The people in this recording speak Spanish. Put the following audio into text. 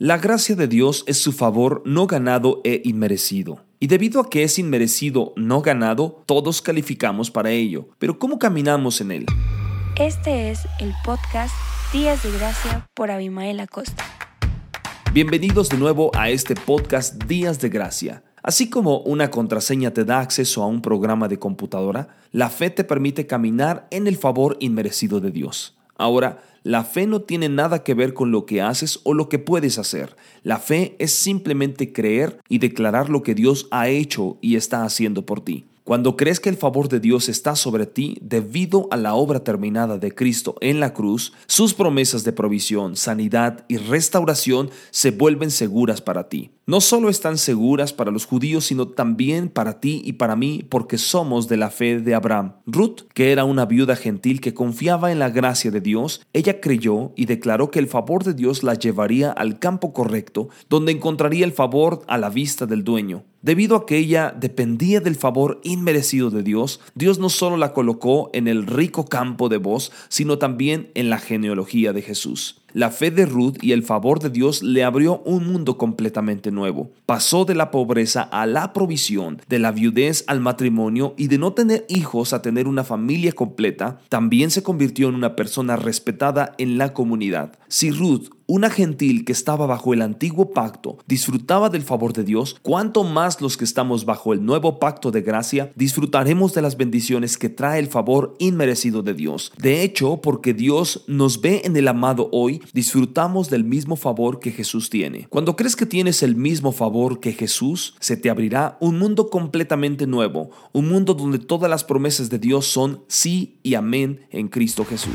La gracia de Dios es su favor no ganado e inmerecido. Y debido a que es inmerecido, no ganado, todos calificamos para ello. Pero ¿cómo caminamos en él? Este es el podcast Días de Gracia por Abimael Acosta. Bienvenidos de nuevo a este podcast Días de Gracia. Así como una contraseña te da acceso a un programa de computadora, la fe te permite caminar en el favor inmerecido de Dios. Ahora, la fe no tiene nada que ver con lo que haces o lo que puedes hacer. La fe es simplemente creer y declarar lo que Dios ha hecho y está haciendo por ti. Cuando crees que el favor de Dios está sobre ti debido a la obra terminada de Cristo en la cruz, sus promesas de provisión, sanidad y restauración se vuelven seguras para ti. No solo están seguras para los judíos, sino también para ti y para mí, porque somos de la fe de Abraham. Ruth, que era una viuda gentil que confiaba en la gracia de Dios, ella creyó y declaró que el favor de Dios la llevaría al campo correcto, donde encontraría el favor a la vista del dueño. Debido a que ella dependía del favor inmerecido de Dios, Dios no solo la colocó en el rico campo de voz, sino también en la genealogía de Jesús. La fe de Ruth y el favor de Dios le abrió un mundo completamente nuevo. Pasó de la pobreza a la provisión, de la viudez al matrimonio y de no tener hijos a tener una familia completa. También se convirtió en una persona respetada en la comunidad. Si Ruth una gentil que estaba bajo el antiguo pacto disfrutaba del favor de Dios, cuanto más los que estamos bajo el nuevo pacto de gracia disfrutaremos de las bendiciones que trae el favor inmerecido de Dios. De hecho, porque Dios nos ve en el amado hoy, disfrutamos del mismo favor que Jesús tiene. Cuando crees que tienes el mismo favor que Jesús, se te abrirá un mundo completamente nuevo, un mundo donde todas las promesas de Dios son sí y amén en Cristo Jesús.